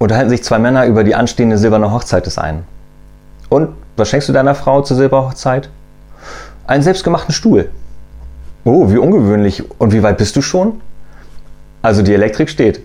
unterhalten sich zwei Männer über die anstehende silberne Hochzeit des einen. Und was schenkst du deiner Frau zur Silberhochzeit? Einen selbstgemachten Stuhl. Oh, wie ungewöhnlich. Und wie weit bist du schon? Also die Elektrik steht.